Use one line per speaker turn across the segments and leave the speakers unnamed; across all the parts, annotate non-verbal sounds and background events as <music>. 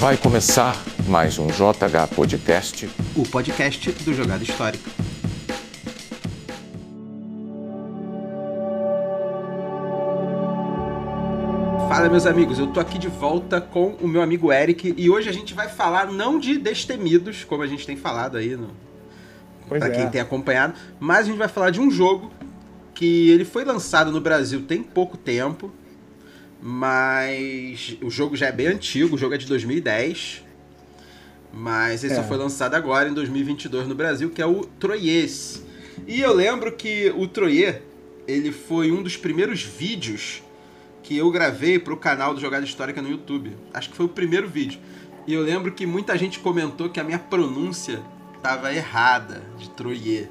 Vai começar mais um JH Podcast.
O podcast do Jogada Histórica. Fala, meus amigos, eu tô aqui de volta com o meu amigo Eric e hoje a gente vai falar não de Destemidos, como a gente tem falado aí no,
Pois
pra
é.
quem tem acompanhado, mas a gente vai falar de um jogo que ele foi lançado no Brasil tem pouco tempo, mas o jogo já é bem antigo, o jogo é de 2010, mas ele só
É.
foi lançado agora em 2022 no Brasil, que é o Troyes. E eu lembro que o Troyer, ele foi um dos primeiros vídeos que eu gravei pro canal do Jogada Histórica no YouTube. Acho que foi o primeiro vídeo. E eu lembro que muita gente comentou que a minha pronúncia tava errada de Troyer.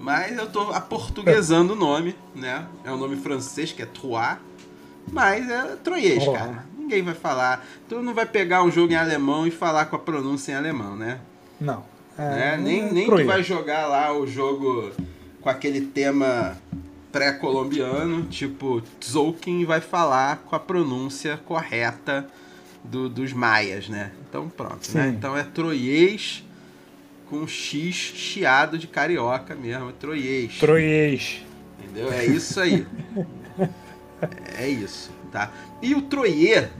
Mas eu tô aportuguesando o nome, né? É um nome francês que é Trois, mas é
Olá.
cara. Ninguém vai falar. Tu não vai pegar um jogo em alemão e falar com a pronúncia em alemão, né?
Não.
né?
É,
Nem,
é
nem tu vai jogar lá o jogo com aquele tema pré-colombiano, tipo Tzolk'in vai falar com a pronúncia correta do- dos maias, né? Então pronto, né?
Sim.
Então é troiês com X chiado de carioca mesmo, é troiês.
Troiês.
Entendeu? É isso aí. <laughs> é isso, tá? E o Troyer,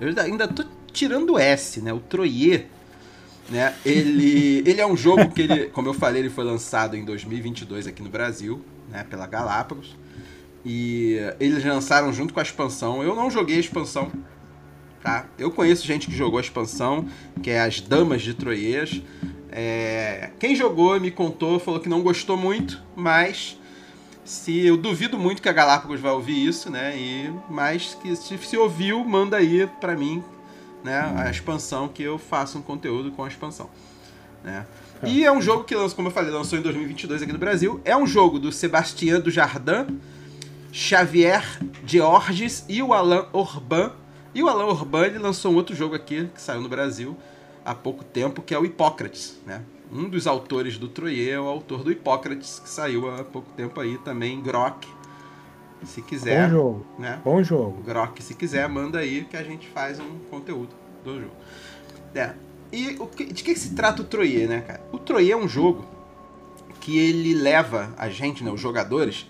eu ainda- tô tirando o S, né? O Troyer, né? Ele, <laughs> ele é um jogo que ele, como eu falei, ele foi lançado em 2022 aqui no Brasil, né? Pela Galápagos. E eles lançaram junto com a expansão. Eu não joguei a expansão, tá? Eu conheço gente que jogou a expansão, que é as Damas de Troiês. É, Quem jogou me contou, falou que não gostou muito, mas se eu duvido muito que a Galápagos vai ouvir isso, né? E mas que se, se ouviu, manda aí pra mim, né? A expansão que eu faço um conteúdo com a expansão, né? E é um jogo que lançou, como eu falei, lançou em 2022 aqui no Brasil. É um jogo do Sebastien Dujardin, Xavier Georges e o Alain Orban. E o Alain Orban ele lançou um outro jogo aqui que saiu no Brasil há pouco tempo, que é o Hipócrates, né? Um dos autores do Troyer é o autor do Hipócrates, que saiu há pouco tempo aí também, Grok. Se quiser,
Bom jogo.
né?
Bom jogo.
Grok, se quiser, manda aí que a gente faz um conteúdo do jogo. É. E o que- de que se trata o Troyer, né, cara? O Troyer é um jogo que ele leva a gente, né, os jogadores,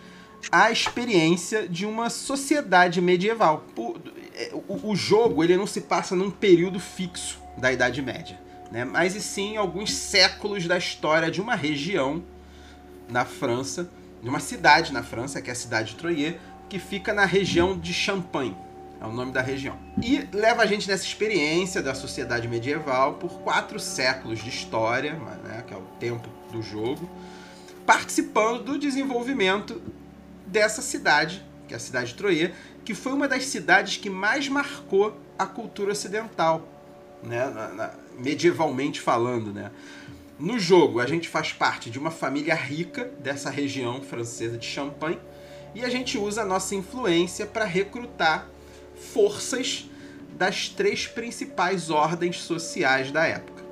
à experiência de uma sociedade medieval. O, é, o- o jogo ele não se passa num período fixo da Idade Média, né? mas e sim alguns séculos da história de uma região na França, de uma cidade na França, que é a cidade de Troyer, que fica na região de Champagne. É o nome da região. E leva a gente nessa experiência da sociedade medieval por quatro séculos de história, né, que é o tempo do jogo, participando do desenvolvimento dessa cidade, que é a cidade de Troyer, que foi uma das cidades que mais marcou a cultura ocidental, né, na- na- medievalmente falando, né. No jogo, a gente faz parte de uma família rica dessa região francesa de Champagne e a gente usa a nossa influência para recrutar forças das três principais ordens sociais da época.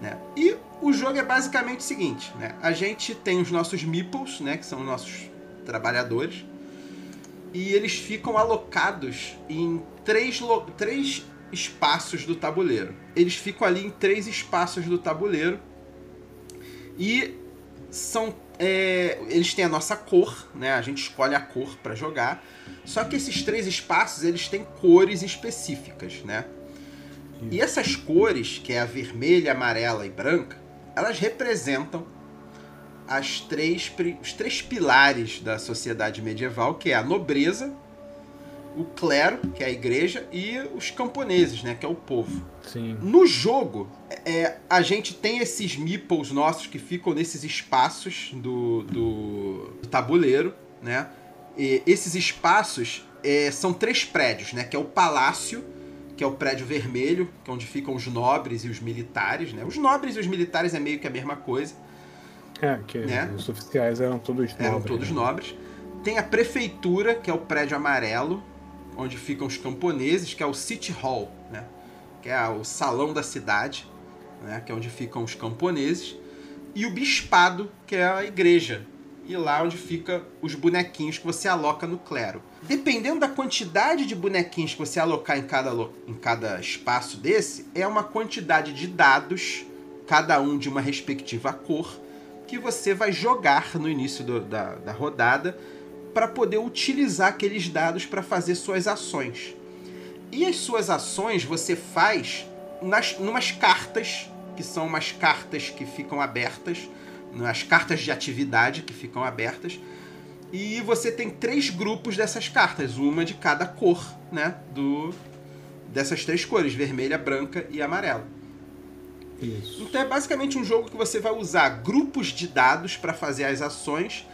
né? E o jogo é basicamente o seguinte: né? a gente tem os nossos meeples, né? que são os nossos trabalhadores, e eles ficam alocados em três, três espaços do tabuleiro. Eles ficam ali em três espaços do tabuleiro e são é, eles têm a nossa cor, né? A gente escolhe a cor para jogar. Só que esses três espaços eles têm cores específicas, né? E essas cores, que é a vermelha, amarela e branca, elas representam as três, os três pilares da sociedade medieval, que é a nobreza, o clero, que é a igreja, e os camponeses, né, que é o povo.
Sim.
No jogo, é, a gente tem esses meeples nossos que ficam nesses espaços do, do, do tabuleiro, né? E esses espaços é, são três prédios, né? Que é o palácio, que é o prédio vermelho, que é onde ficam os nobres e os militares, né? Os nobres e os militares é meio que a mesma coisa,
É, que
Né?
os oficiais eram todos
eram
nobres,
todos
né?
nobres. Tem a prefeitura, que é o prédio amarelo, onde ficam os camponeses, que é o City Hall, né? Que é o salão da cidade, né? Que é onde ficam os camponeses. E o bispado, que é a igreja, e lá onde fica os bonequinhos que você aloca no clero. Dependendo da quantidade de bonequinhos que você alocar em cada, em cada espaço desse, é uma quantidade de dados, cada um de uma respectiva cor, que você vai jogar no início do, da, da rodada para poder utilizar aqueles dados para fazer suas ações. E as suas ações você faz nas numas cartas, que são umas cartas que ficam abertas, nas cartas de atividade que ficam abertas. E você tem três grupos dessas cartas, uma de cada cor, né? Do, dessas três cores, vermelha, branca e amarela.
Isso.
Então é basicamente um jogo que você vai usar grupos de dados para fazer as ações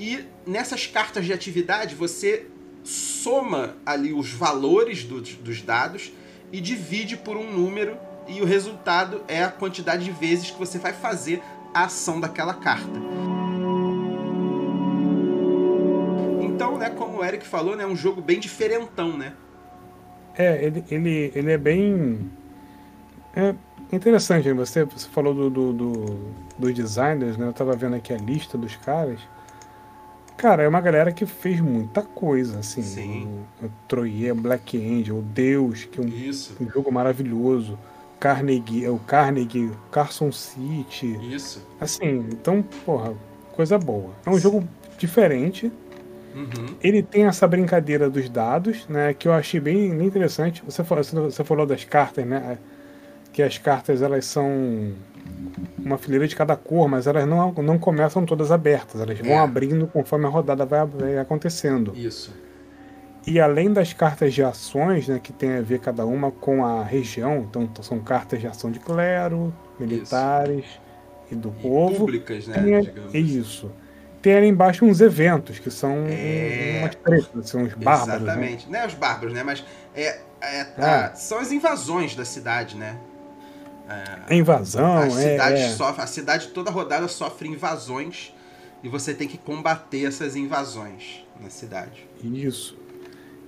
e nessas cartas de atividade você soma ali os valores dos, dos dados e divide por um número e o resultado é a quantidade de vezes que você vai fazer a ação daquela carta. Então, né, como o Eric falou, né, é um jogo bem diferentão, né?
É, ele, ele, ele é bem. É interessante, né? você, você falou do, do, do, dos designers, né? Eu tava vendo aqui a lista dos caras. Cara, é uma galera que fez muita coisa, assim.
Sim.
O, o Troyer, Black Angel, Deus, que é um, um jogo maravilhoso. Carnegie, é o Carnegie, Carson City.
Isso.
Assim, então, porra, coisa boa. É um jogo diferente.
Uhum.
Ele tem essa brincadeira dos dados, né? Que eu achei bem, interessante. Você falou, você falou das cartas, né? Que as cartas elas são uma fileira de cada cor, mas elas não, não começam todas abertas. Elas vão
É.
abrindo conforme a rodada vai, vai acontecendo.
Isso.
E além das cartas de ações, né, que tem a ver cada uma com a região, então são cartas de ação de clero, militares e do
E
povo.
públicas, né?
Tem
digamos.
é isso. Tem ali embaixo uns eventos, que são
É.
umas tretas, são os bárbaros. Né?
Exatamente. Não é os bárbaros, né? Mas é, é-
Ah.
a- são as invasões da cidade, né?
É invasão,
a,
é,
cidade
é.
sofre, a cidade toda rodada sofre invasões e você tem que combater essas invasões na cidade.
Isso.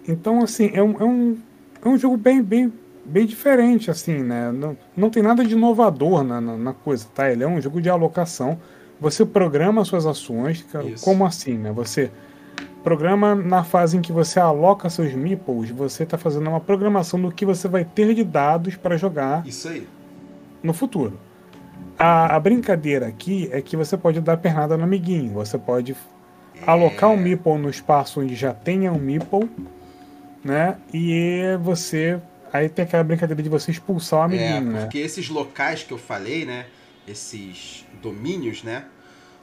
Então, assim, é um, é um, é um jogo bem, bem, bem diferente, assim, né? Não, não tem nada de inovador na, na, na coisa, tá? Ele é um jogo de alocação. Você programa suas ações. ca-
Isso.
Como assim, né? Você programa na fase em que você aloca seus meeples, você está fazendo uma programação do que você vai ter de dados para jogar
Isso aí.
No futuro. A, a brincadeira aqui é que você pode dar pernada no amiguinho. Você pode alocar um meeple no espaço onde já tenha um meeple, né? E você. Aí tem aquela brincadeira de você expulsar o
É,
amiguinho, né?
porque esses locais que eu falei, né? Esses domínios, né?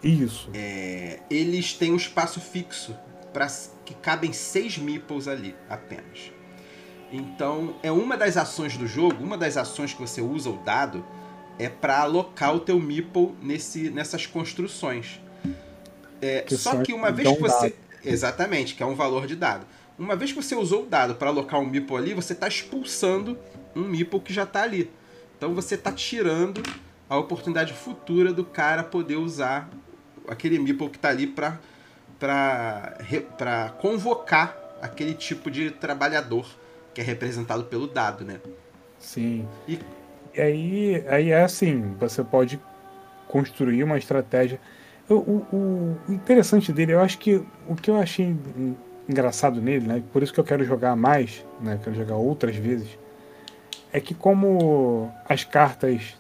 Isso.
é, eles têm um espaço fixo para que cabem seis meeples ali apenas. Então, é uma das ações do jogo, uma das ações que você usa o dado é para alocar o teu meeple nesse, nessas construções. É,
Que
só que uma vez que você
dado.
exatamente, que é um valor de dado. Uma vez que você usou o dado para alocar um meeple ali, você está expulsando um meeple que já está ali. Então você está tirando a oportunidade futura do cara poder usar aquele meeple que está ali para para convocar aquele tipo de trabalhador que é representado pelo dado, né?
Sim.
E-
E aí, aí é assim, você pode construir uma estratégia. O, o- o interessante dele, eu acho que o que eu achei en- engraçado nele, né? Por isso que eu quero jogar mais, né? Quero jogar outras vezes. É que como as cartas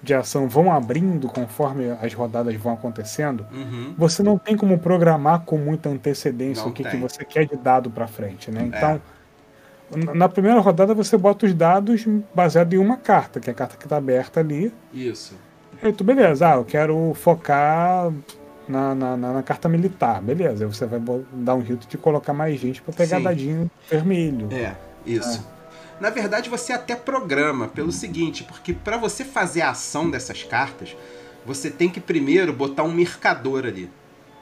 de ação vão abrindo conforme as rodadas vão acontecendo,
Uhum.
você não tem como programar com muita antecedência
Não
o que, que você quer de dado para frente, né? Então, na- na primeira rodada você bota os dados baseado em uma carta, que é a carta que está aberta ali.
Isso.
Aí tu, beleza, ah, eu quero focar na, na, na- na carta militar, beleza. Aí você vai dar um jeito de colocar mais gente para pegar
Sim.
dadinho vermelho.
É, isso. Na verdade, você até programa pelo seguinte, porque para você fazer a ação dessas cartas, você tem que primeiro botar um mercador ali.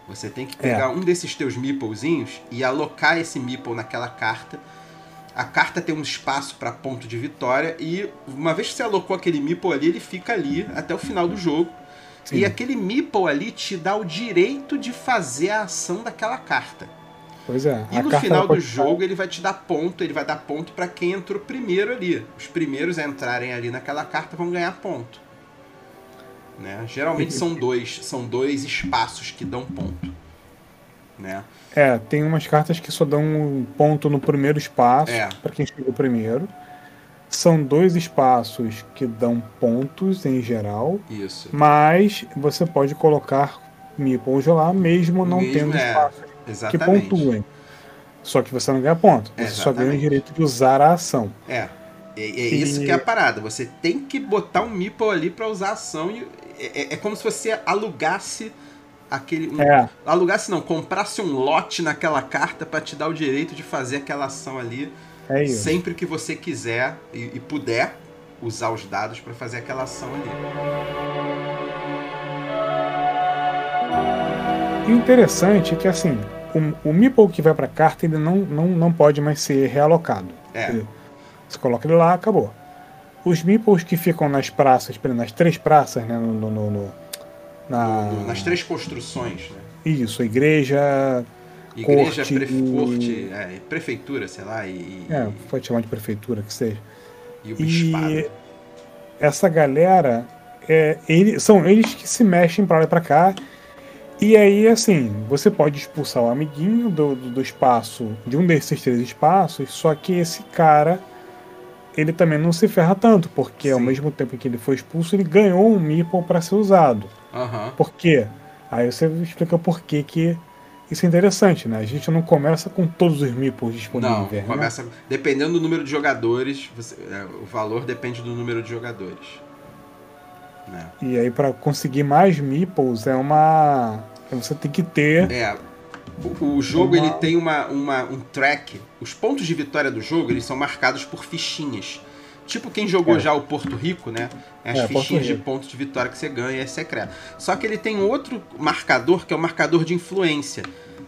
Você tem que pegar um desses teus meeplezinhos e alocar esse meeple naquela carta. A carta tem um espaço para ponto de vitória e uma vez que você alocou aquele meeple ali, ele fica ali até o final do jogo.
Sim.
E aquele meeple ali te dá o direito de fazer a ação daquela carta.
Pois é.
E no final do jogo ele vai te dar ponto, ele vai dar ponto pra quem entrou primeiro ali. Os primeiros a entrarem ali naquela carta vão ganhar ponto. Né? Geralmente são dois, são dois espaços que dão ponto. Né?
É, tem umas cartas que só dão um ponto no primeiro espaço,
É.
para quem chegou primeiro. São dois espaços que dão pontos em geral,
Isso.
mas você pode colocar meeples lá mesmo não
Mesmo,
tendo
é,
espaços que
Exatamente.
pontuem. Só que você não ganha ponto, você só ganha o
Exatamente.
direito de usar a ação.
É. É, é isso
E-
que é a parada. Você tem que botar um meeple ali pra usar a ação e é, é- é como se você alugasse aquele. um-
É,
Alugasse não, comprasse um lote naquela carta pra te dar o direito de fazer aquela ação ali
é isso.
sempre que você quiser e, e puder usar os dados pra fazer aquela ação ali.
E o interessante é que assim, o, o meeple que vai pra carta ele não, não, não pode mais ser realocado.
É.
Você coloca ele lá, acabou. Os meeples que ficam nas praças, nas três praças, né? No- no- no- na,
Nas três construções, né?
Isso, igreja.
Igreja,
Corte
prefe- corte, é, prefeitura, sei lá, e,
É, pode chamar de prefeitura, que seja.
e o bispado.
E essa galera, é, são eles que se mexem pra lá e pra cá. E aí, assim, você pode expulsar o amiguinho do, do, do espaço, de um desses três espaços, só que esse cara, ele também não se ferra tanto, porque ao
Sim.
mesmo tempo que ele foi expulso, ele ganhou um meeple pra ser usado.
Aham.
Por quê? Aí você explica por que que isso é interessante, né? A gente não começa com todos os meeples disponíveis,
Não,
né?
começa. Dependendo do número de jogadores, você- é, o valor depende do número de jogadores. Né?
E aí pra conseguir mais meeples é uma você tem que ter
É. O, o jogo
Uma-
ele tem uma, uma- um track. Os pontos de vitória do jogo eles são marcados por fichinhas. Tipo quem jogou
É.
já o Porto Rico, né? As
É,
fichinhas de pontos de vitória que você ganha é secreto. Só que ele tem outro marcador que é o marcador de influência,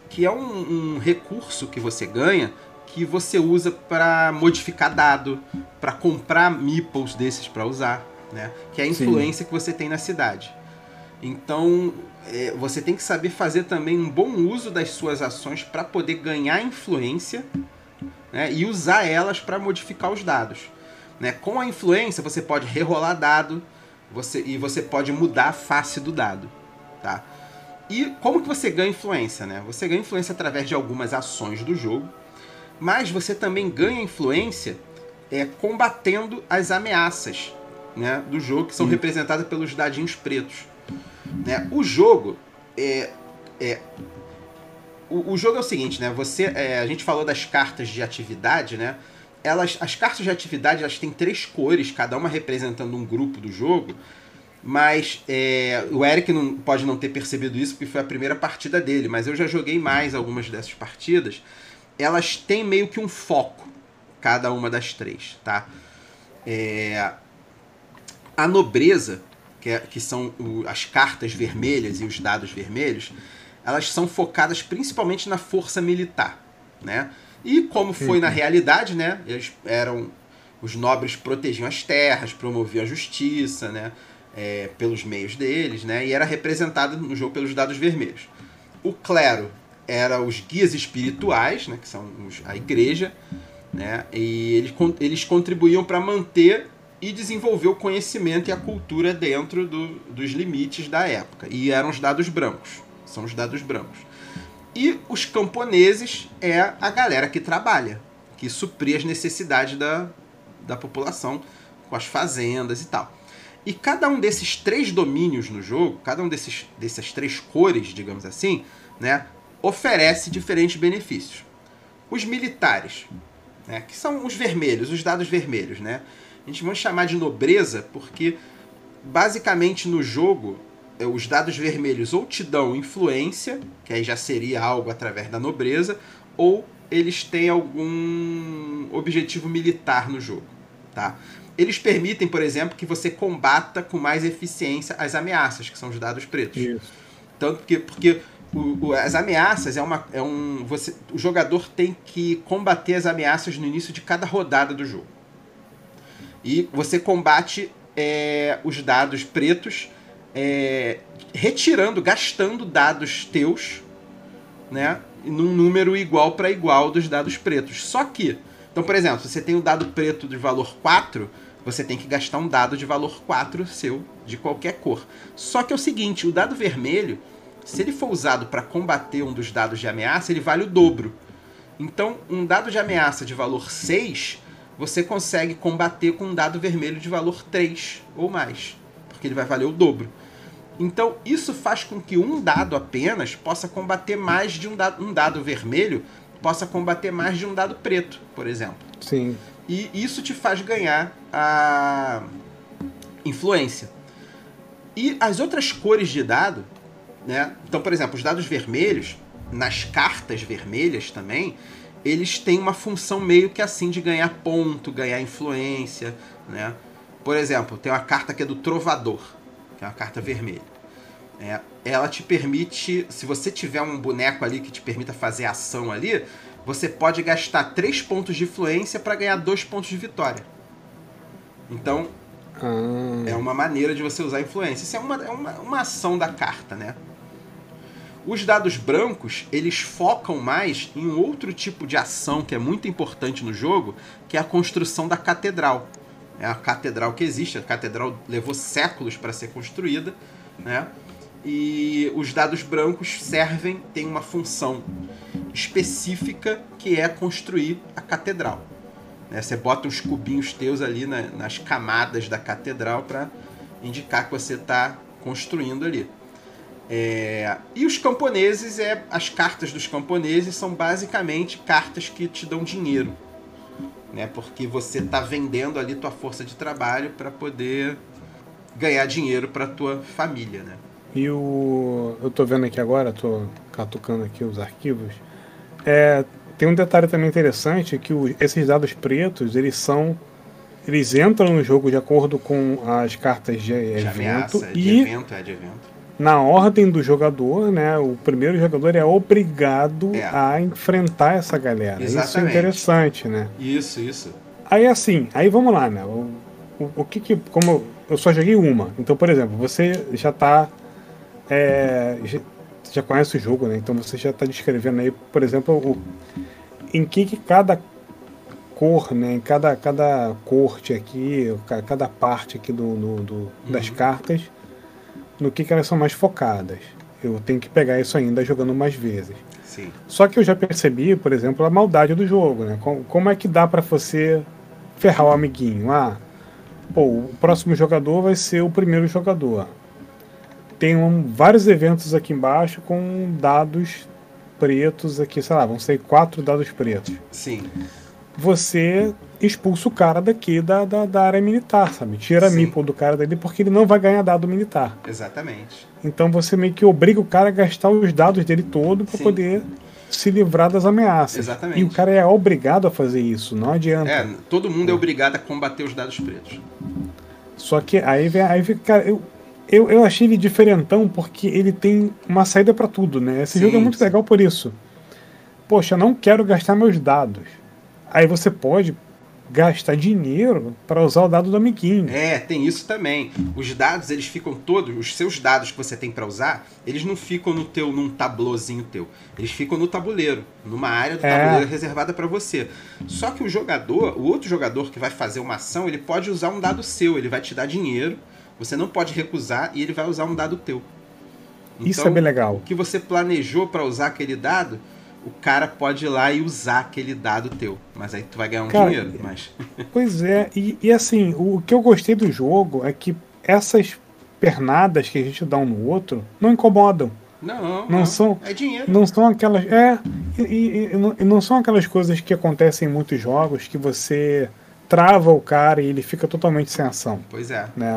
que é um, um recurso que você ganha que você usa para modificar dado, para comprar meeples desses para usar, né? Que é a
Sim.
influência que você tem na cidade. Então, é, você tem que saber fazer também um bom uso das suas ações para poder ganhar influência né, e usar elas para modificar os dados. Né? Com a influência, você pode rerolar dado você, e você pode mudar a face do dado. Tá? E como que você ganha influência? Né? Você ganha influência através de algumas ações do jogo, mas você também ganha influência é, combatendo as ameaças né, do jogo, que são representadas pelos dadinhos pretos. Né? O jogo é, é o, o jogo é o seguinte, né? Você, é, a gente falou das cartas de atividade, né? Elas, as cartas de atividade, elas têm três cores, cada uma representando um grupo do jogo. Mas é, o Eric não, pode não ter percebido isso porque foi a primeira partida dele. Mas eu já joguei mais algumas dessas partidas. Elas têm meio que um foco, cada uma das três, tá? É, a nobreza, que, é- que são o- as cartas vermelhas e os dados vermelhos, elas são focadas principalmente na força militar, né? E como foi na realidade, né? Eles eram os nobres protegiam as terras, promoviam a justiça, né? É, pelos meios deles, né? E era representado no jogo pelos dados vermelhos. O clero era os guias espirituais, né? Que são os- a igreja, né? E eles, eles contribuíam para manter e desenvolver o conhecimento e a cultura dentro do- dos limites da época. E eram os dados brancos. São os dados brancos. E os camponeses é a galera que trabalha, que supria as necessidades da, da população com as fazendas e tal. E cada um desses três domínios no jogo, cada um desses, dessas três cores, digamos assim, né, oferece diferentes benefícios. Os militares, né, que são os vermelhos, os dados vermelhos, né? A gente vai chamar de nobreza porque basicamente no jogo os dados vermelhos ou te dão influência, que aí já seria algo através da nobreza, ou eles têm algum objetivo militar no jogo, tá? Eles permitem, por exemplo, que você combata com mais eficiência as ameaças, que são os dados pretos.
Isso.
Tanto que porque o- o- as ameaças é uma é um você o jogador tem que combater as ameaças no início de cada rodada do jogo. E você combate é, os dados pretos é, retirando, gastando dados teus, né, num número igual para igual dos dados pretos. Só que, então, por exemplo, você tem um dado preto de valor 4, você tem que gastar um dado de valor 4 seu, de qualquer cor. Só que é o seguinte, o dado vermelho, se ele for usado para combater um dos dados de ameaça, ele vale o dobro. Então, um dado de ameaça de valor 6, você consegue combater com um dado vermelho de valor 3 ou mais, porque ele vai valer o dobro. Então, isso faz com que um dado apenas possa combater mais de um dado, um dado vermelho, possa combater mais de um dado preto, por exemplo.
Sim.
E isso te faz ganhar a influência. E as outras cores de dado, né? Então, por exemplo, os dados vermelhos, nas cartas vermelhas também, eles têm uma função meio que assim de ganhar ponto, ganhar influência, né? Por exemplo, tem uma carta que é do Trovador, que é uma carta vermelha. É, ela te permite, se você tiver um boneco ali que te permita fazer ação ali, você pode gastar 3 pontos de influência para ganhar 2 pontos de vitória. Então,
Ah,
é uma maneira de você usar influência. Isso é uma, é uma, uma ação da carta, né? Os dados brancos, eles focam mais em um outro tipo de ação que é muito importante no jogo, que é a construção da catedral. É a catedral que existe, a catedral levou séculos para ser construída, né? E os dados brancos servem, tem uma função específica que é construir a catedral. né? Você bota uns cubinhos teus ali na- nas camadas da catedral para indicar que você está construindo ali. É, e os camponeses, é, as cartas dos camponeses são basicamente cartas que te dão dinheiro. Né? Porque você está vendendo ali tua força de trabalho para poder ganhar dinheiro para tua família. Né?
E o. Eu tô vendo aqui agora, tô catucando aqui os arquivos. É, tem um detalhe também interessante que o- esses dados pretos, eles são. Eles entram no jogo de acordo com as cartas de,
De
evento
ameaça, de
e
evento, é de evento.
Na ordem do jogador, né? O primeiro jogador é obrigado
É.
a enfrentar essa galera. Isso é
Exatamente.
interessante, né?
Isso, isso.
Aí assim, aí vamos lá, né? O, o, o que que. Como eu- eu só joguei uma. Então, por exemplo, você já tá. É, já, já conhece o jogo, né? Então você já tá descrevendo aí, por exemplo, o, em que, que cada cor, né? Em cada, cada corte aqui, ca- cada parte aqui do, do- do- das cartas, no que, que elas são mais focadas. Eu tenho que pegar isso ainda jogando mais vezes.
Sim.
Só que eu já percebi, por exemplo, a maldade do jogo, né? Com- Como é que dá pra você ferrar o amiguinho? Ah, pô, o próximo jogador vai ser o primeiro jogador. Tem um- vários eventos aqui embaixo com dados pretos aqui, sei lá, vão ser quatro dados pretos.
Sim.
Você expulsa o cara daqui da, da, da área militar, sabe? Tira a
Sim.
meeple do cara dali porque ele não vai ganhar dado militar.
Exatamente.
Então você meio que obriga o cara a gastar os dados dele todo para poder se livrar das ameaças.
Exatamente.
E o cara é obrigado a fazer isso, não adianta.
É, todo mundo é obrigado a combater os dados pretos.
Só que aí vem, aí vem cara, eu, eu, eu achei ele diferentão porque ele tem uma saída para tudo, né? Esse
Sim,
jogo é muito
sim.
legal por isso. Poxa, eu não quero gastar meus dados. Aí você pode gastar dinheiro para usar o dado do amiguinho.
É, tem isso também. Os dados, eles ficam todos, os seus dados que você tem pra usar, eles não ficam no teu num tablôzinho teu. Eles ficam no tabuleiro, numa área do
É.
tabuleiro reservada pra você. Só que o jogador, o outro jogador que vai fazer uma ação, ele pode usar um dado seu, ele vai te dar dinheiro, você não pode recusar e ele vai usar um dado teu.
Isso
Então,
é bem legal.
O que você planejou pra usar aquele dado, o cara pode ir lá e usar aquele dado teu. Mas aí tu vai ganhar um
Cara,
dinheiro, mas <laughs>
Pois é, e, e assim, o que eu gostei do jogo é que essas pernadas que a gente dá um no outro não incomodam.
não,
Não são-
é dinheiro.
Não são aquelas. É, e, e- e não- e não são aquelas coisas que acontecem em muitos jogos que você trava o cara e ele fica totalmente sem ação.
Pois é.
Né?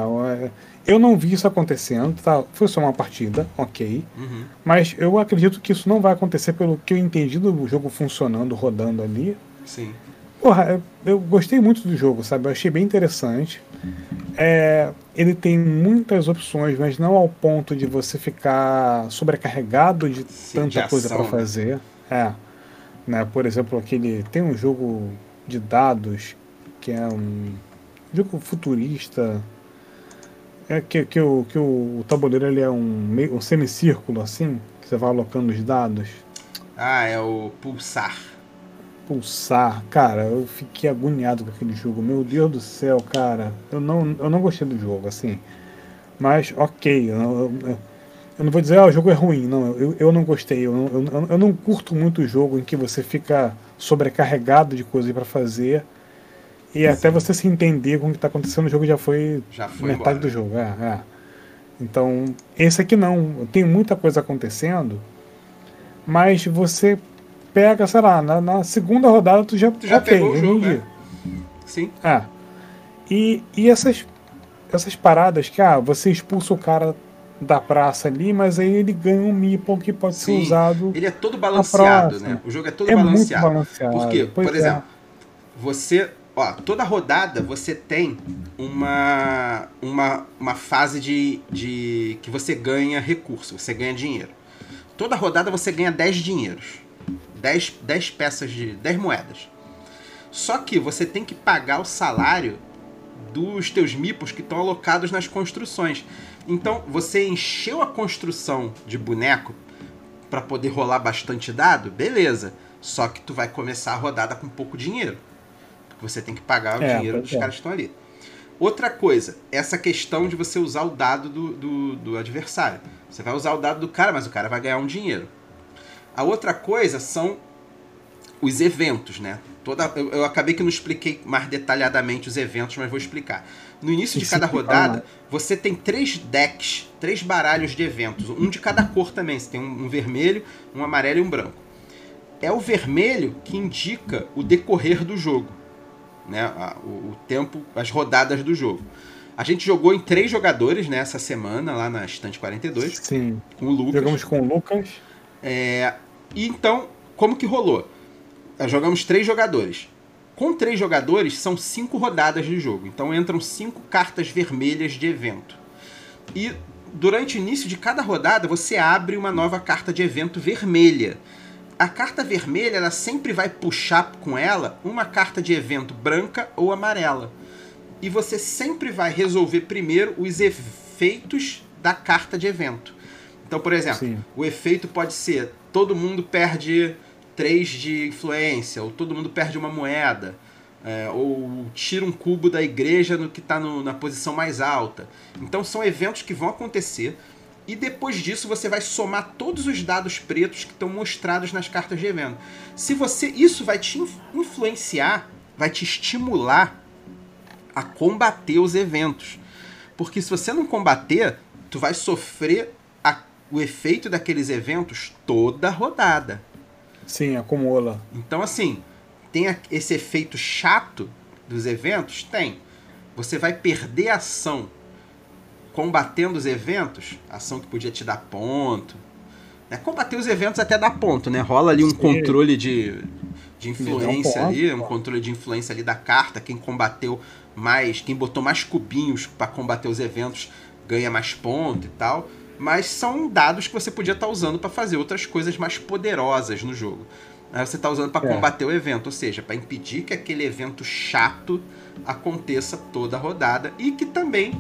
Eu não vi isso acontecendo, tá? Foi só uma partida, ok.
Uhum.
Mas eu acredito que isso não vai acontecer pelo que eu entendi do jogo funcionando, rodando ali.
Sim.
Porra, eu, gostei muito do jogo, sabe? Eu achei bem interessante. É, ele tem muitas opções, mas não ao ponto de você ficar sobrecarregado de
Sim,
tanta
de
coisa para
né?
fazer. É. Né? Por exemplo, aquele. Tem um jogo de dados que é um jogo futurista. É que, que, o, que o, o tabuleiro ele é um, meio, um semicírculo assim, que você vai alocando os dados.
Ah, é o pulsar.
expulsar. Cara, eu fiquei agoniado com aquele jogo. Meu Deus do céu, cara. Eu não, eu não gostei do jogo, assim. Mas, ok. Eu, eu, eu não vou dizer, ah, o jogo é ruim. Não, eu, eu não gostei. Eu, eu, eu não curto muito o jogo em que você fica sobrecarregado de coisas para fazer. E Sim. até você se entender com o que está acontecendo, o jogo já foi,
já foi
metade embora. do jogo. É, é. Então, esse aqui não. Tem muita coisa acontecendo, mas você pega, sei lá, na, na segunda rodada tu já,
tu já okay, pegou o jogo, né? Sim.
É. E, e essas, essas paradas que, ah, você expulsa o cara da praça ali, mas aí ele ganha um meeple que pode Sim. ser usado.
Ele é todo balanceado, né? O jogo é todo
é
balanceado.
Muito balanceado.
Por quê? Pois Por é. exemplo, você. Ó, toda rodada você tem uma, uma, uma fase de, de. que você ganha recurso, você ganha dinheiro. Toda rodada você ganha 10 dinheiros. 10, 10 peças de. 10 moedas. Só que você tem que pagar o salário dos teus mipos que estão alocados nas construções. Então, você encheu a construção de boneco para poder rolar bastante dado, beleza. Só que tu vai começar a rodada com pouco dinheiro. Você tem que pagar o é, dinheiro dos é. caras que estão ali. Outra coisa, essa questão de você usar o dado do, do, do adversário. Você vai usar o dado do cara, mas o cara vai ganhar um dinheiro. A outra coisa são os eventos, né? Toda, eu, eu, acabei que não expliquei mais detalhadamente os eventos, mas vou explicar. No início de cada rodada, você tem três decks, três baralhos de eventos, um de cada cor também. Você tem um, um vermelho, um amarelo e um branco. É o vermelho que indica o decorrer do jogo, né? O, o tempo, as rodadas do jogo. A gente jogou em três jogadores nessa né, semana, lá na Estante 42.
Sim.
Com o Lucas.
Jogamos com o Lucas.
É, e então, como que rolou? Nós jogamos três jogadores. Com três jogadores, são cinco rodadas de jogo. Então entram cinco cartas vermelhas de evento. E durante o início de cada rodada, você abre uma nova carta de evento vermelha. A carta vermelha, ela sempre vai puxar com ela uma carta de evento branca ou amarela. E você sempre vai resolver primeiro os efeitos da carta de evento. Então, por exemplo, Sim. o efeito pode ser todo mundo perde 3 de influência, ou todo mundo perde uma moeda, é, ou tira um cubo da igreja no que está na posição mais alta. Então são eventos que vão acontecer e depois disso você vai somar todos os dados pretos que estão mostrados nas cartas de evento. Se você isso vai te influenciar, vai te estimular a combater os eventos. Porque se você não combater, tu vai sofrer o efeito daqueles eventos toda rodada.
Sim, acumula.
Então, assim, tem esse efeito chato dos eventos? Tem. Você vai perder ação combatendo os eventos, ação que podia te dar ponto. Né? Combater os eventos até dá ponto, né? Rola ali um Sim. controle de, de influência um ponto, ali, um controle de influência ali da carta. Quem combateu mais, quem botou mais cubinhos para combater os eventos ganha mais ponto e tal mas são dados que você podia estar tá usando para fazer outras coisas mais poderosas no jogo. Você está usando para é. combater o evento, ou seja, para impedir que aquele evento chato aconteça toda a rodada e que também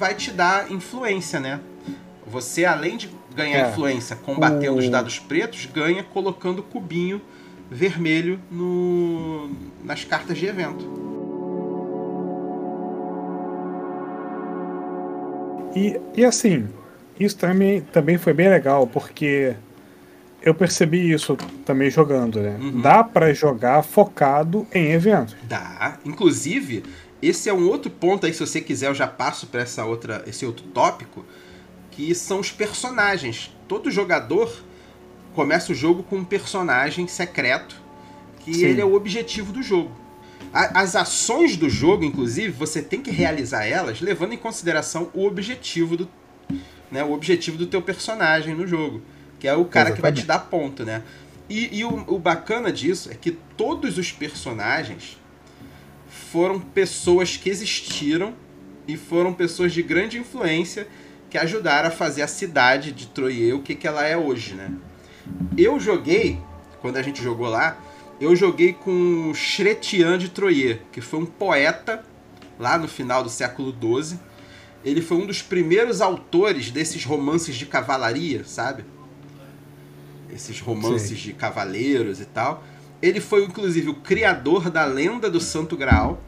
vai te dar influência, né? Você, além de ganhar é. influência combatendo o... os dados pretos, ganha colocando cubinho vermelho no... nas cartas de evento.
E, e assim, isso também, também foi bem legal, porque eu percebi isso também jogando, né? Uhum. Dá para jogar focado em eventos.
Dá. Inclusive, esse é um outro ponto aí, se você quiser, eu já passo para essa outra, esse outro tópico, que são os personagens. Todo jogador começa o jogo com um personagem secreto, que Sim. ele é o objetivo do jogo. As ações do jogo, inclusive, você tem que realizar elas levando em consideração o objetivo do, né, o objetivo do teu personagem no jogo, que é o cara Exatamente. que vai te dar ponto, né? E, e o, o bacana disso é que todos os personagens foram pessoas que existiram e foram pessoas de grande influência que ajudaram a fazer a cidade de Troyer o que, que ela é hoje, né? Eu joguei, quando a gente jogou lá, eu joguei com Chretian de Troyer, que foi um poeta lá no final do século XII, ele foi um dos primeiros autores desses romances de cavalaria, sabe? Esses romances Sim. de cavaleiros e tal. Ele foi, inclusive, o criador da lenda do Santo Graal.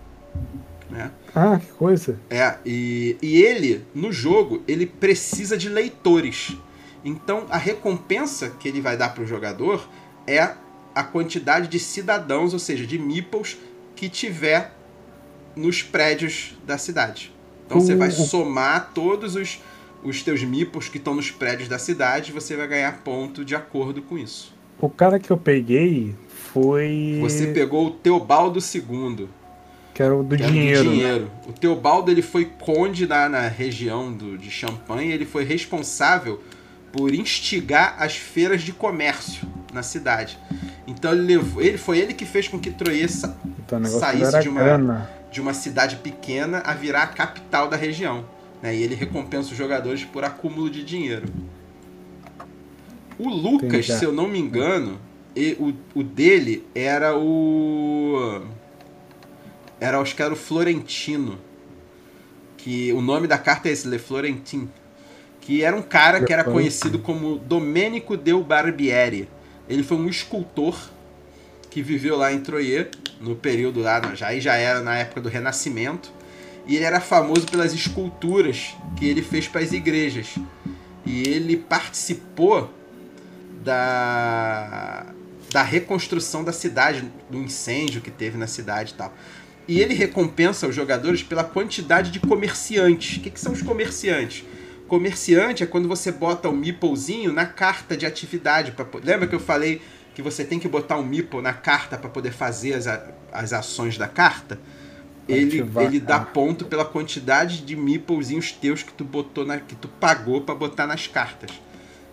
Né?
Ah, que coisa.
É, e, e ele, no jogo, ele precisa de leitores. Então, a recompensa que ele vai dar para o jogador é a quantidade de cidadãos, ou seja, de meeples, que tiver nos prédios da cidade. Então, você vai somar todos os, os teus meeples que estão nos prédios da cidade e você vai ganhar ponto de acordo com isso.
O cara que eu peguei foi.
Você pegou o Teobaldo II.
Que era o do dinheiro.
do dinheiro. O Teobaldo ele foi conde na, na região do, de Champagne. Ele foi responsável por instigar as feiras de comércio na cidade. Então ele, levou, ele foi ele que fez com que Troyes sa
Então,
saísse de uma,
grana.
de uma cidade pequena a virar a capital da região. Né? E ele recompensa os jogadores por acúmulo de dinheiro. O Lucas,
Entendi.
se eu não me engano, e- o, o dele era o. Era, acho que era o Florentino. Que o nome da carta é esse, Le Florentin. Que era um cara que era conhecido como Domenico del Barbieri. Ele foi um escultor que viveu lá em Troyes, no período lá, já, já era na época do Renascimento. E ele era famoso pelas esculturas que ele fez para as igrejas. E ele participou da, da reconstrução da cidade, do incêndio que teve na cidade e tal. E ele recompensa os jogadores pela quantidade de comerciantes. O que, que são os comerciantes? Comerciante é quando você bota o meeplezinho na carta de atividade. Pra, lembra que eu falei que você tem que botar um meeple na carta para poder fazer as, a- as ações da carta? Ele, ele dá
carta.
ponto pela quantidade de meeplezinhos teus que tu botou na, que tu pagou para botar nas cartas.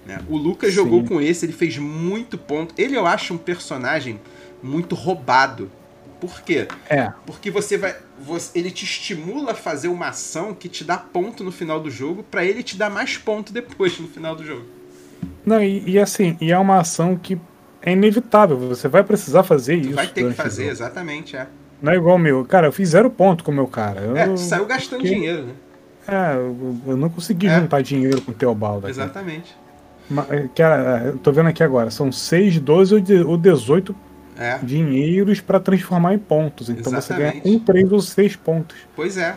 Né? O Lucas jogou com esse, ele fez muito ponto. Ele eu acho um personagem muito roubado. Por quê?
É,
Porque você vai. você- ele te estimula a fazer uma ação que te dá ponto no final do jogo, pra ele te dar mais ponto depois no final do jogo.
não, e, e assim, e é uma ação que é inevitável, você vai precisar fazer
Tu
isso.
vai ter que fazer, exatamente, é.
Não é igual o meu. Cara, eu fiz zero ponto com o meu cara. Eu,
É, tu saiu gastando
que-
dinheiro, né?
É, eu, eu não consegui
É.
juntar dinheiro com o Teobaldo. aqui.
Exatamente.
Ma- é, Cara, eu tô vendo aqui agora, são 6, 12 ou de- ou 18
É,
dinheiros pra transformar em pontos. Então você ganha
Exatamente.
um, três ou seis pontos.
pois é.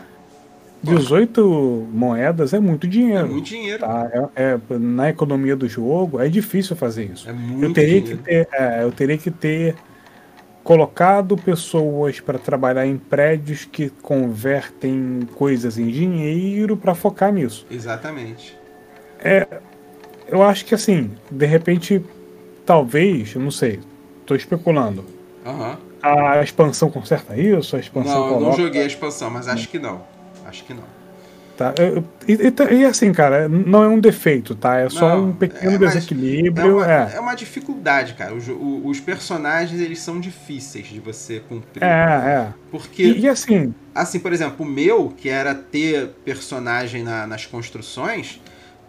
18 moedas é muito
É
dinheiro.
muito dinheiro.
Tá? É, é- na economia do jogo é difícil fazer isso.
É muito
eu teria
dinheiro.
que ter, é, eu teria que ter colocado pessoas para trabalhar em prédios que convertem coisas em dinheiro para focar nisso.
Exatamente.
Eu acho que assim, de repente, talvez, eu não sei, tô especulando. A expansão conserta isso? A expansão
Não, eu não
coloca.
joguei a expansão, mas acho que não. Acho que não.
Tá? Eu- e, e assim, cara, não é um defeito, tá? É só
Não,
um pequeno
é, mas É
desequilíbrio.
uma,
É,
é uma dificuldade, cara. O jo- o- os personagens, eles são difíceis de você cumprir.
é, é.
Porque
E, e assim,
Assim, por exemplo, o meu, que era ter personagem na- nas construções,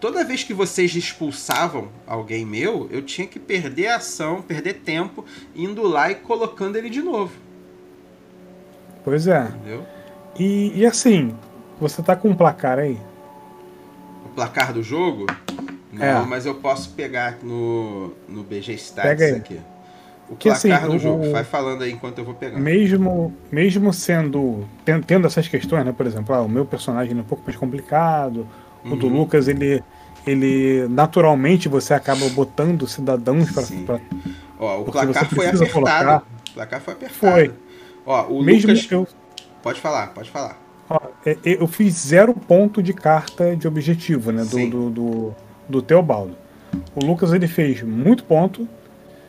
toda vez que vocês expulsavam alguém meu, eu tinha que perder a ação, perder tempo, indo lá e colocando ele de novo.
pois é.
Entendeu?
E, e assim, você tá com um placar aí?
O placar do jogo. Não,
É.
mas eu posso pegar no, no BG Stats
Pega aí.
aqui. O
Que
placar
assim,
do
o-
jogo. Vai falando aí enquanto eu vou pegando.
Mesmo, mesmo sendo. ten- Tendo essas questões, né? Por exemplo, ah, o meu personagem é um pouco mais complicado, o do
Uhum.
Lucas, ele. Ele naturalmente você acaba botando cidadãos para
Ó, o placar foi apertado.
colocar.
O placar foi apertado.
Foi.
Ó, o
mesmo
Lucas.
eu,
Pode falar, pode falar.
ó, é- é- eu fiz zero ponto de carta de objetivo, né? Do, do, do, do Teobaldo. O Lucas ele fez muito ponto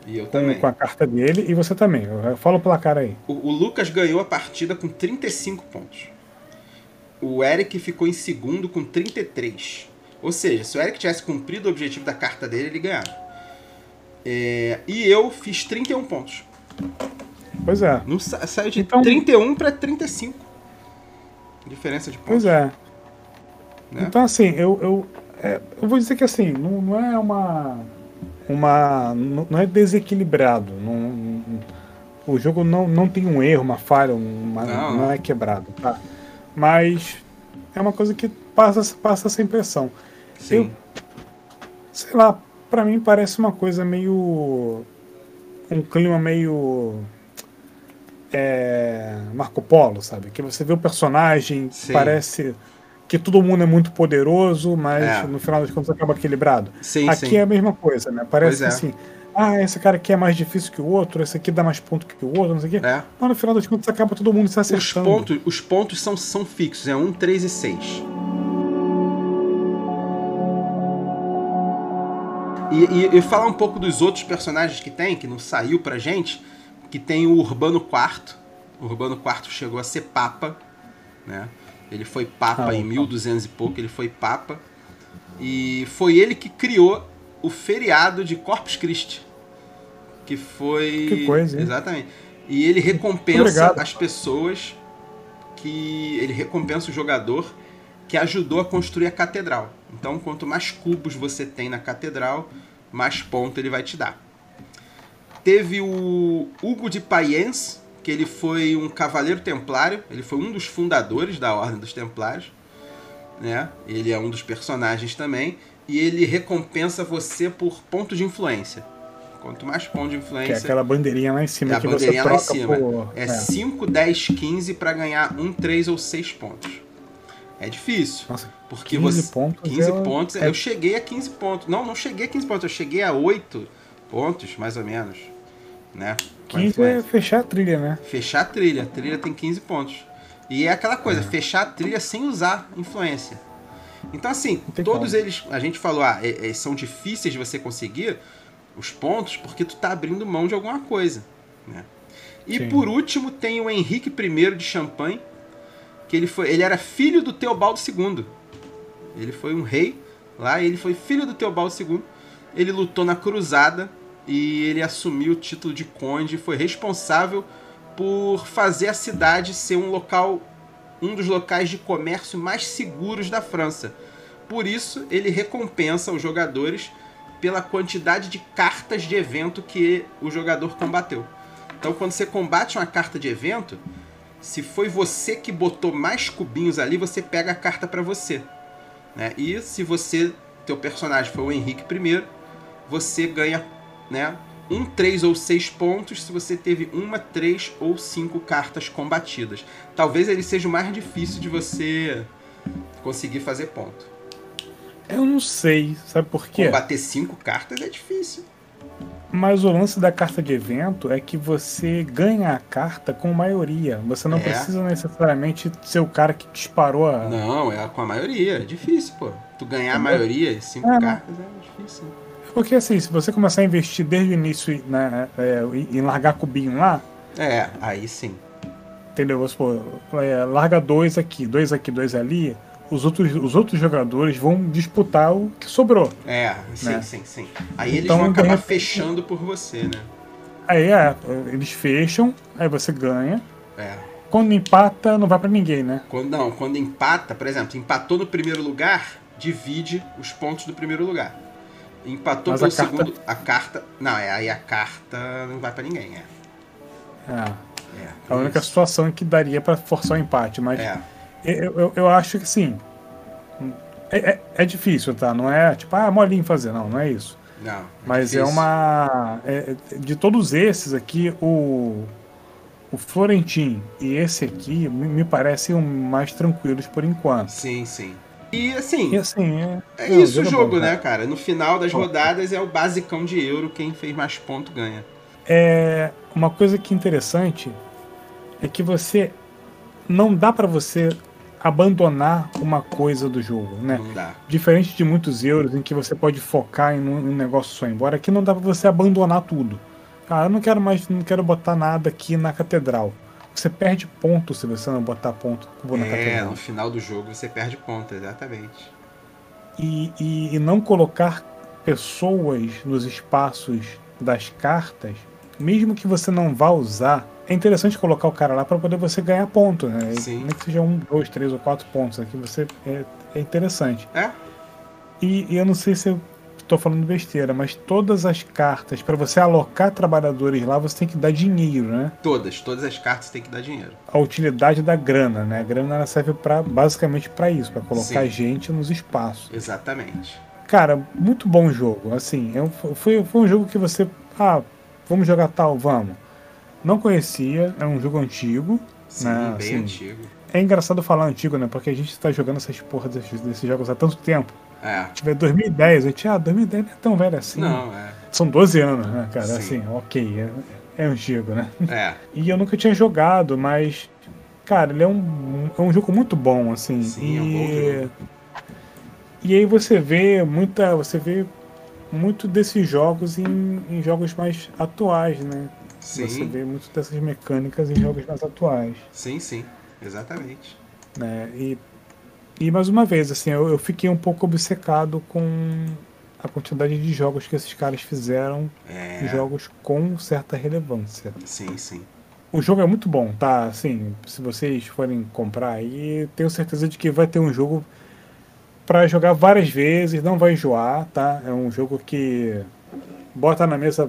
E eu
com,
também.
com a carta dele e você também. Fala o placar aí.
O, o Lucas ganhou a partida com 35 pontos. O Eric ficou em segundo com 33. Ou seja, se o Eric tivesse cumprido o objetivo da carta dele, ele ganhava. É, e eu fiz 31 pontos.
Pois é.
Sa- saiu de
Então-
31 para 35. Diferença de pontos.
Pois é.
Né?
Então, assim, eu, eu, é, eu vou dizer que assim, não, não é uma. uma não não é desequilibrado. Não, não- o jogo não, não tem um erro, uma falha, uma,
Não.
não. é quebrado, tá? Mas é uma coisa que passa, passa essa impressão.
Sim.
Sei lá, pra mim parece uma coisa meio. um clima meio é, Marco Polo, sabe? Que você vê o personagem,
Sim.
parece que todo mundo é muito poderoso, mas
É.
no final das contas acaba equilibrado.
Sim,
aqui
sim.
é a mesma coisa, né? Parece
Pois é.
assim, ah, esse cara aqui é mais difícil que o outro, esse aqui dá mais ponto que o outro, não sei o quê.
É.
Mas no final das contas acaba todo mundo se
Os
acertando.
pontos, os pontos são, são fixos, é 1, 3 e 6. E, e, e falar um pouco dos outros personagens que tem, que não saiu pra gente, que tem o Urbano IV. O Urbano IV chegou a ser Papa, né? Ele foi Papa
Ah,
em
opa.
1200 e pouco, ele foi Papa. E foi ele que criou o feriado de Corpus Christi. Que foi.
Que coisa, hein?
Exatamente. E ele recompensa as pessoas que. Ele recompensa o jogador que ajudou a construir a catedral. Então, quanto mais cubos você tem na catedral, mais ponto ele vai te dar. Teve o Hugo de Payens, que ele foi um cavaleiro templário, ele foi um dos fundadores da Ordem dos Templários, né? Ele é um dos personagens também, e ele recompensa você por ponto de influência. Quanto mais ponto de
Que é
influência,
aquela bandeirinha lá em
é
cima
a
que você
bandeirinha lá em
troca
cima.
por.
É 5, 10, 15 para ganhar 1, 3 ou 6 pontos. É difícil.
Nossa,
Porque
15
você.
pontos
15
é-
pontos.
é-
Eu cheguei a 15 pontos. Não, não cheguei a 15 pontos. Eu cheguei a 8 pontos, mais ou menos. Né? Com a
15 é
influência.
fechar a trilha, né?
Fechar a trilha. A trilha tem 15 pontos. E é aquela coisa,
É.
fechar a trilha sem usar influência. Então, assim, todos
como.
eles, a gente falou, ah, é- é- são difíceis de você conseguir os pontos porque tu tá abrindo mão de alguma coisa. Né? E
Sim.
por último tem o Henrique I de Champagne, que ele, foi, ele era filho do Teobaldo II. Ele foi um rei lá, ele foi filho do Teobaldo II. Ele lutou na cruzada e ele assumiu o título de conde e foi responsável por fazer a cidade ser um local, um dos locais de comércio mais seguros da França. Por isso, ele recompensa os jogadores pela quantidade de cartas de evento que o jogador combateu. Então, quando você combate uma carta de evento, se foi você que botou mais cubinhos ali, você pega a carta para você. Né? E se você, teu personagem foi o Henrique I, você ganha né, um, três ou seis pontos se você teve uma, três ou cinco cartas combatidas. Talvez ele seja o mais difícil de você conseguir fazer ponto.
Eu não sei, sabe por quê?
Combater cinco cartas é difícil.
Mas o lance da carta de evento é que você ganha a carta com maioria. Você não
É.
precisa necessariamente ser o cara que disparou a.
Não, é com a maioria. É difícil, pô. Tu ganhar a maioria, cinco
É.
cartas, é difícil.
Porque assim, se você começar a investir desde o início né, é, em largar cubinho lá,
É, aí sim.
entendeu? Vamos supor, é, larga dois aqui, dois aqui, dois ali, os outros, os outros jogadores vão disputar o que sobrou.
É, sim,
Né?
sim, sim. Aí eles
Então,
vão
de
acabar
repente-
fechando por você, né?
Aí é, eles fecham, aí você ganha.
É.
Quando empata, não vai pra ninguém, né?
Quando, não, quando empata, por exemplo, empatou no primeiro lugar, divide os pontos do primeiro lugar. Empatou
Mas
pelo
a carta-
segundo. A carta. Não, é, aí a carta não vai pra ninguém, é.
É.
é
A única
isso.
situação que daria pra forçar o empate, mas
É,
eu, eu, eu acho que sim. É, é, é difícil, tá? Não é tipo, ah, é molinho fazer, não, não é isso.
não.
Mas é
difícil.
uma. é- de todos esses aqui, o. O Florentin e esse aqui me, me parecem mais tranquilos por enquanto.
Sim, sim. E assim,
E assim, é.
é
não,
isso o jogo,
bom,
né, cara? No final das rodadas é o basicão de euro, quem fez mais ponto ganha.
É uma coisa que é interessante é que você não dá pra você abandonar uma coisa do jogo, né?
Não dá.
Diferente de muitos euros em que você pode focar em um, negócio só embora, aqui não dá pra você abandonar tudo. Ah, eu não quero mais, não quero botar nada aqui na catedral. Você perde ponto se você não botar ponto cubo na
É, no final do jogo você perde ponto, exatamente.
E, e, e não colocar pessoas nos espaços das cartas, mesmo que você não vá usar, é interessante colocar o cara lá para poder você ganhar ponto, né?
Sim.
Nem que seja um, dois, três ou quatro pontos aqui, você é, é interessante.
É?
E, e eu não sei se eu estou falando besteira, mas todas as cartas, para você alocar trabalhadores lá, você tem que dar dinheiro, né?
Todas, todas as cartas tem que dar dinheiro.
A utilidade da grana, né? A grana ela serve para basicamente para isso, para colocar
Sim.
gente nos espaços.
Exatamente.
Cara, muito bom jogo. Assim, é um- foi, foi um jogo que você. Ah, vamos jogar tal, vamos. Não conhecia, é um jogo antigo.
Sim,
né?
bem
assim,
antigo.
É engraçado falar antigo, né? Porque a gente tá jogando essas porras desses, desses jogos há tanto tempo.
É.
Tiver 2010, a gente, ah, 2010 não é tão velho assim.
Não, é.
São 12 anos, né, cara?
Sim.
Assim, ok, é, é antigo, né?
É. <laughs>
E eu nunca tinha jogado, mas, cara, ele é um, é um jogo muito bom, assim.
Sim,
e,
é um bom jogo.
e aí você vê muita. Você vê muito desses jogos em, em jogos mais atuais, né? Você
Sim,
vê muito dessas mecânicas em jogos mais atuais.
sim, sim. Exatamente.
né? E, e mais uma vez, assim, eu, eu fiquei um pouco obcecado com a quantidade de jogos que esses caras fizeram,
É.
jogos com certa relevância.
Sim, sim.
O jogo é muito bom, tá? Assim, se vocês forem comprar aí, tenho certeza de que vai ter um jogo pra jogar várias vezes, não vai enjoar, tá? É um jogo que bota na mesa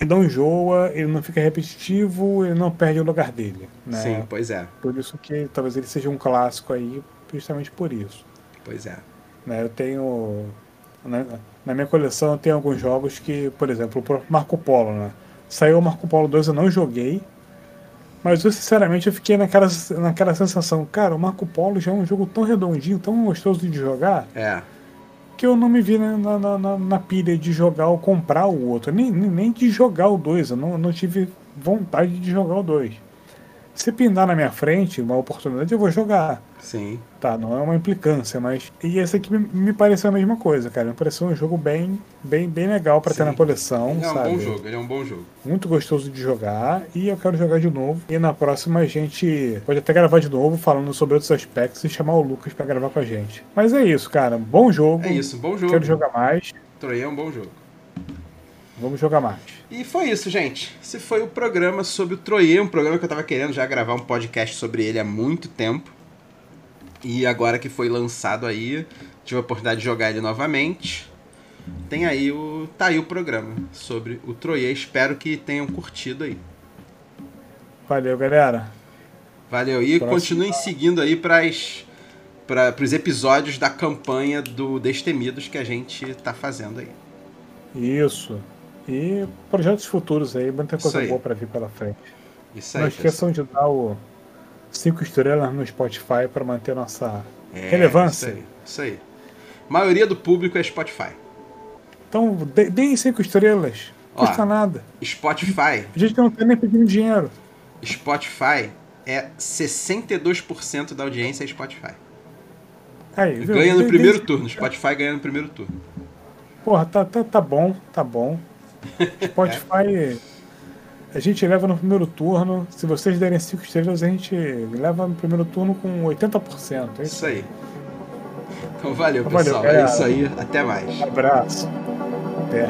e não enjoa, ele não fica repetitivo, ele não perde o lugar dele, né?
Sim, pois é.
Por isso que talvez ele seja um clássico aí, justamente por isso.
Pois é.
né? Eu tenho. Na, na minha coleção eu tenho alguns jogos que, por exemplo, o Marco Polo, né? Saiu o Marco Polo 2, eu não joguei. Mas eu sinceramente eu fiquei naquela, naquela sensação, cara, o Marco Polo já é um jogo tão redondinho, tão gostoso de jogar,
É.
que eu não me vi na, na, na, na pilha de jogar ou comprar o outro, nem, nem de jogar o 2, eu não, não tive vontade de jogar o 2. Se pindar na minha frente uma oportunidade, eu vou jogar.
Sim.
Tá, não é uma implicância, mas. E esse aqui me, me pareceu a mesma coisa, cara. Me pareceu um jogo bem, bem, bem legal pra ter na coleção,
Ele é um
sabe?
bom jogo, ele é um bom jogo.
Muito gostoso de jogar e eu quero jogar de novo. E na próxima a gente pode até gravar de novo, falando sobre outros aspectos e chamar o Lucas pra gravar com a gente. Mas é isso, cara. Bom jogo.
É isso, bom jogo.
Quero jogar mais.
Troia é um bom jogo.
Vamos jogar mais.
E foi isso, gente. Esse foi o programa sobre o Troyer, um programa que eu tava querendo já gravar um podcast sobre ele há muito tempo. E agora que foi lançado aí, tive a oportunidade de jogar ele novamente. Tem aí o. Tá aí o programa sobre o Troyer. Espero que tenham curtido aí.
Valeu, galera.
Valeu. E
Próximo.
continuem seguindo aí pras, pra, pros episódios da campanha do Destemidos que a gente tá fazendo aí.
Isso. E projetos futuros aí, muita coisa
aí.
boa pra vir pela frente.
Isso aí.
Não esqueçam de dar o 5 estrelas no Spotify para manter nossa
É,
relevância.
Isso aí, isso aí. A maioria do público é Spotify.
Então, deem 5 estrelas.
Ó.
Custa nada.
Spotify,
A gente não tá nem pedindo dinheiro.
Spotify é 62% da audiência é Spotify.
Aí, viu?
Ganha no primeiro turno. Spotify ganha no primeiro turno.
Porra, tá, tá, tá bom, tá bom. Spotify. A gente leva no primeiro turno. Se vocês derem 5 estrelas, a gente leva no primeiro turno com 80%. É isso.
Isso aí. Então valeu,
Valeu,
pessoal. é
galera.
isso aí. Até mais.
Um abraço. Até.